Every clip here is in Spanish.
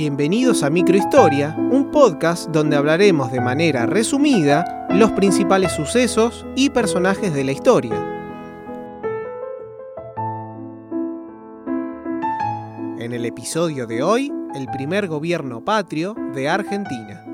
Bienvenidos a Microhistoria, un podcast donde hablaremos de manera resumida los principales sucesos y personajes de la historia. En el episodio de hoy, el primer gobierno patrio de Argentina.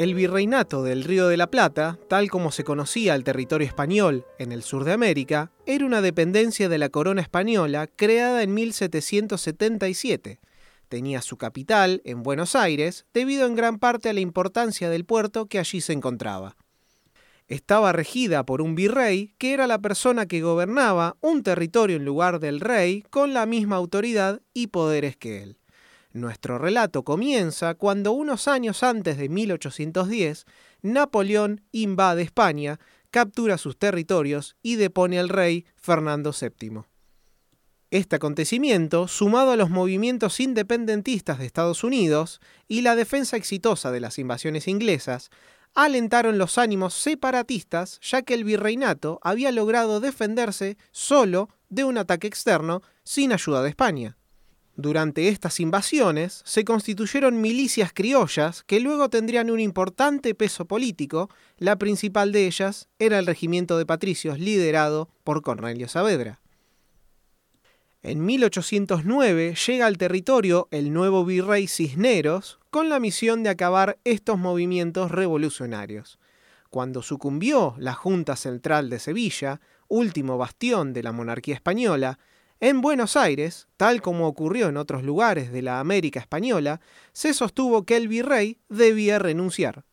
El virreinato del Río de la Plata, tal como se conocía el territorio español en el sur de América, era una dependencia de la corona española creada en 1777. Tenía su capital en Buenos Aires debido en gran parte a la importancia del puerto que allí se encontraba. Estaba regida por un virrey, que era la persona que gobernaba un territorio en lugar del rey con la misma autoridad y poderes que él. Nuestro relato comienza cuando unos años antes de 1810, Napoleón invade España, captura sus territorios y depone al rey Fernando VII. Este acontecimiento, sumado a los movimientos independentistas de Estados Unidos y la defensa exitosa de las invasiones inglesas, alentaron los ánimos separatistas ya que el virreinato había logrado defenderse solo de un ataque externo sin ayuda de España. Durante estas invasiones se constituyeron milicias criollas que luego tendrían un importante peso político, la principal de ellas era el regimiento de patricios liderado por Cornelio Saavedra. En 1809 llega al territorio el nuevo virrey Cisneros con la misión de acabar estos movimientos revolucionarios. Cuando sucumbió la Junta Central de Sevilla, último bastión de la monarquía española, en Buenos Aires, tal como ocurrió en otros lugares de la América española, se sostuvo que el virrey debía renunciar.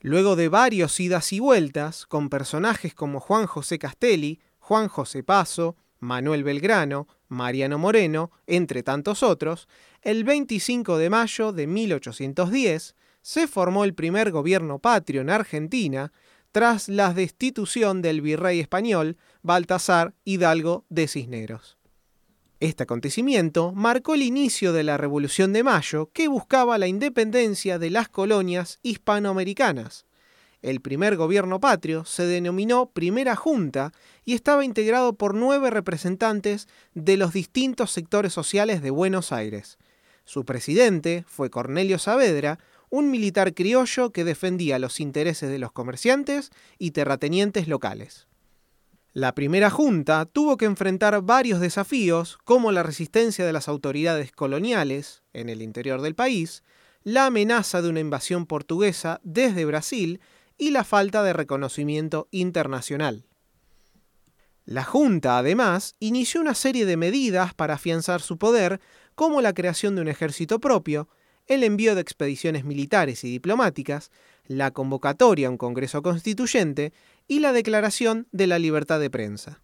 Luego de varios idas y vueltas, con personajes como Juan José Castelli, Juan José Paso, Manuel Belgrano, Mariano Moreno, entre tantos otros, el 25 de mayo de 1810 se formó el primer gobierno patrio en Argentina, tras la destitución del virrey español Baltasar Hidalgo de Cisneros. Este acontecimiento marcó el inicio de la Revolución de Mayo que buscaba la independencia de las colonias hispanoamericanas. El primer gobierno patrio se denominó Primera Junta y estaba integrado por nueve representantes de los distintos sectores sociales de Buenos Aires. Su presidente fue Cornelio Saavedra, un militar criollo que defendía los intereses de los comerciantes y terratenientes locales. La primera junta tuvo que enfrentar varios desafíos como la resistencia de las autoridades coloniales en el interior del país, la amenaza de una invasión portuguesa desde Brasil y la falta de reconocimiento internacional. La Junta, además, inició una serie de medidas para afianzar su poder, como la creación de un ejército propio, el envío de expediciones militares y diplomáticas, la convocatoria a un Congreso Constituyente y la declaración de la libertad de prensa.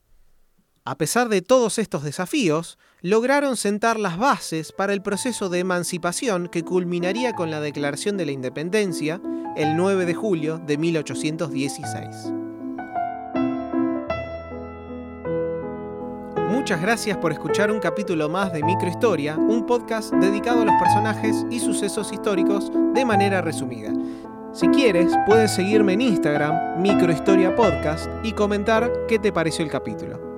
A pesar de todos estos desafíos, lograron sentar las bases para el proceso de emancipación que culminaría con la Declaración de la Independencia el 9 de julio de 1816. Muchas gracias por escuchar un capítulo más de Microhistoria, un podcast dedicado a los personajes y sucesos históricos de manera resumida. Si quieres, puedes seguirme en Instagram, Microhistoria Podcast, y comentar qué te pareció el capítulo.